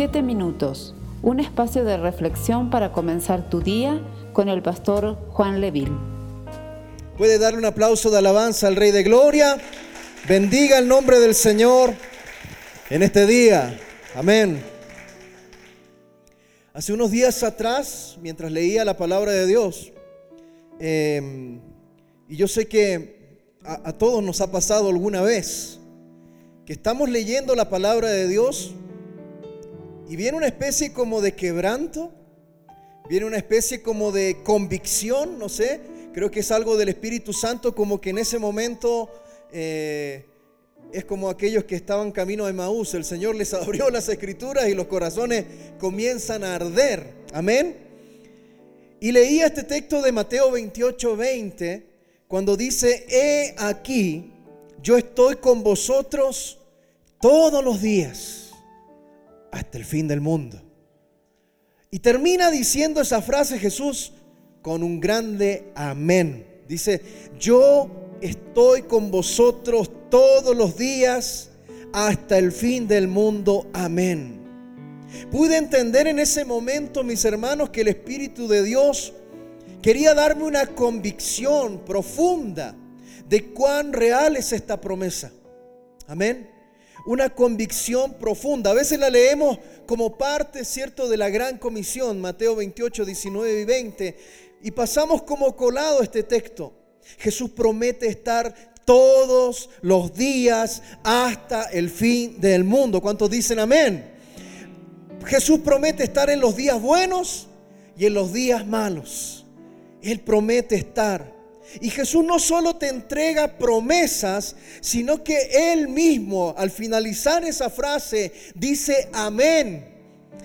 Siete minutos, un espacio de reflexión para comenzar tu día con el pastor Juan Leville. Puede darle un aplauso de alabanza al Rey de Gloria. Bendiga el nombre del Señor en este día. Amén. Hace unos días atrás, mientras leía la palabra de Dios, em, y yo sé que a, a todos nos ha pasado alguna vez, que estamos leyendo la palabra de Dios y viene una especie como de quebranto, viene una especie como de convicción, no sé, creo que es algo del Espíritu Santo, como que en ese momento eh, es como aquellos que estaban camino de Maús, el Señor les abrió las escrituras y los corazones comienzan a arder, amén. Y leía este texto de Mateo 28, 20, cuando dice, he aquí, yo estoy con vosotros todos los días hasta el fin del mundo. Y termina diciendo esa frase Jesús con un grande amén. Dice, yo estoy con vosotros todos los días hasta el fin del mundo. Amén. Pude entender en ese momento, mis hermanos, que el Espíritu de Dios quería darme una convicción profunda de cuán real es esta promesa. Amén una convicción profunda. A veces la leemos como parte, ¿cierto?, de la gran comisión, Mateo 28, 19 y 20, y pasamos como colado este texto. Jesús promete estar todos los días hasta el fin del mundo. ¿Cuántos dicen amén? Jesús promete estar en los días buenos y en los días malos. Él promete estar. Y Jesús no solo te entrega promesas, sino que Él mismo, al finalizar esa frase, dice amén,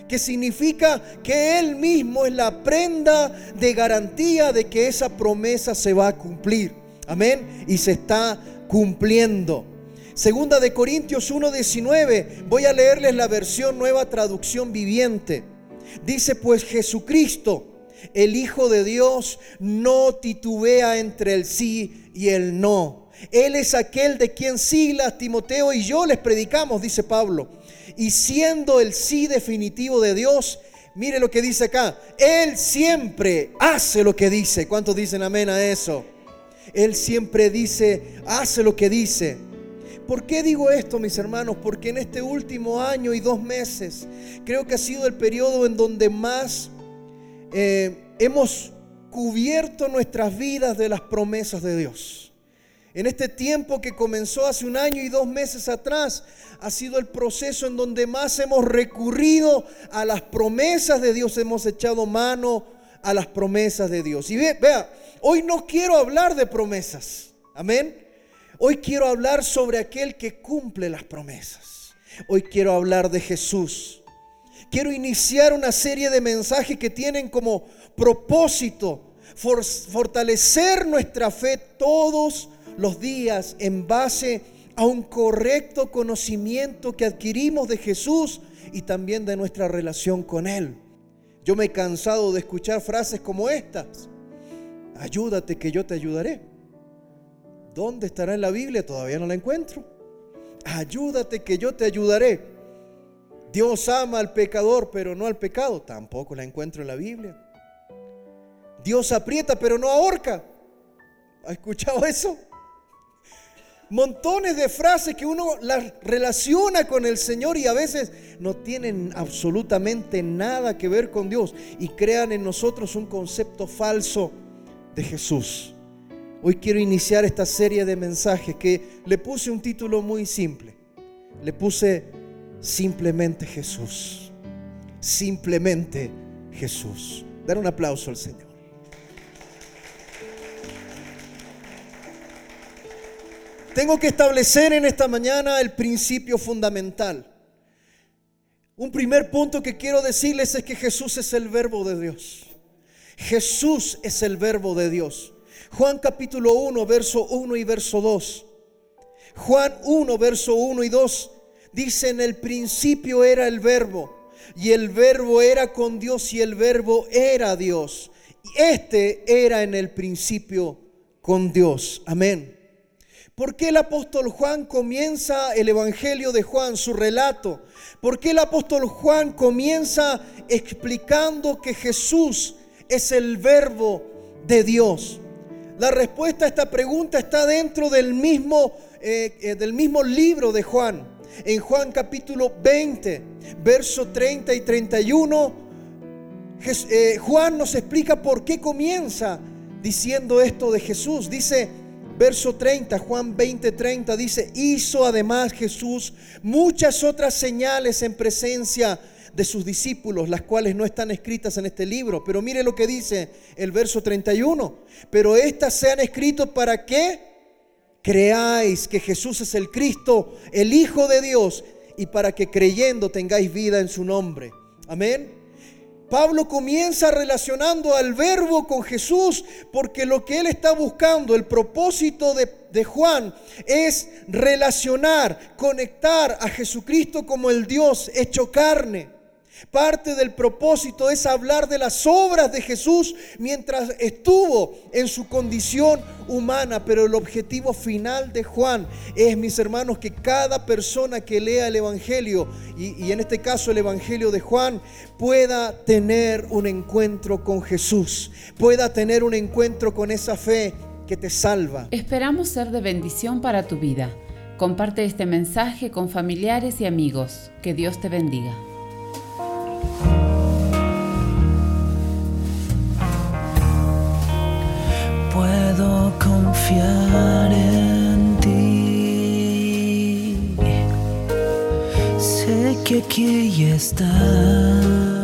que significa que Él mismo es la prenda de garantía de que esa promesa se va a cumplir. Amén. Y se está cumpliendo. Segunda de Corintios 1:19, voy a leerles la versión nueva traducción viviente. Dice pues Jesucristo el Hijo de Dios no titubea entre el sí y el no. Él es aquel de quien Silas, Timoteo y yo les predicamos, dice Pablo. Y siendo el sí definitivo de Dios, mire lo que dice acá. Él siempre hace lo que dice. ¿Cuántos dicen amén a eso? Él siempre dice, hace lo que dice. ¿Por qué digo esto, mis hermanos? Porque en este último año y dos meses creo que ha sido el periodo en donde más eh, hemos cubierto nuestras vidas de las promesas de Dios. En este tiempo que comenzó hace un año y dos meses atrás, ha sido el proceso en donde más hemos recurrido a las promesas de Dios, hemos echado mano a las promesas de Dios. Y vea, hoy no quiero hablar de promesas, amén. Hoy quiero hablar sobre aquel que cumple las promesas. Hoy quiero hablar de Jesús quiero iniciar una serie de mensajes que tienen como propósito fortalecer nuestra fe todos los días en base a un correcto conocimiento que adquirimos de Jesús y también de nuestra relación con Él. Yo me he cansado de escuchar frases como estas. Ayúdate que yo te ayudaré. ¿Dónde estará en la Biblia? Todavía no la encuentro. Ayúdate que yo te ayudaré. Dios ama al pecador, pero no al pecado. Tampoco la encuentro en la Biblia. Dios aprieta, pero no ahorca. ¿Ha escuchado eso? Montones de frases que uno las relaciona con el Señor y a veces no tienen absolutamente nada que ver con Dios y crean en nosotros un concepto falso de Jesús. Hoy quiero iniciar esta serie de mensajes que le puse un título muy simple. Le puse Simplemente Jesús. Simplemente Jesús. Dar un aplauso al Señor. Tengo que establecer en esta mañana el principio fundamental. Un primer punto que quiero decirles es que Jesús es el verbo de Dios. Jesús es el verbo de Dios. Juan capítulo 1, verso 1 y verso 2. Juan 1, verso 1 y 2 Dice, en el principio era el verbo, y el verbo era con Dios, y el verbo era Dios. Y este era en el principio con Dios. Amén. ¿Por qué el apóstol Juan comienza el Evangelio de Juan, su relato? ¿Por qué el apóstol Juan comienza explicando que Jesús es el verbo de Dios? La respuesta a esta pregunta está dentro del mismo, eh, eh, del mismo libro de Juan. En Juan capítulo 20, verso 30 y 31, eh, Juan nos explica por qué comienza diciendo esto de Jesús. Dice, verso 30, Juan 20, 30, dice, hizo además Jesús muchas otras señales en presencia de sus discípulos, las cuales no están escritas en este libro. Pero mire lo que dice el verso 31. Pero estas se han escrito para que creáis que Jesús es el Cristo, el Hijo de Dios, y para que creyendo tengáis vida en su nombre. Amén. Pablo comienza relacionando al verbo con Jesús porque lo que él está buscando, el propósito de, de, Juan, es relacionar, conectar a Jesucristo como el Dios hecho carne. Parte del propósito es hablar de las obras de Jesús mientras estuvo en su condición humana, pero el objetivo final de Juan es, mis hermanos, que cada persona que lea el Evangelio, y, y en este caso el Evangelio de Juan, pueda tener un encuentro con Jesús, pueda tener un encuentro con esa fe que te salva. Esperamos ser de bendición para tu vida. Comparte este mensaje con familiares y amigos. Que Dios te bendiga. Puedo confiar en ti. Sé que aquí estás.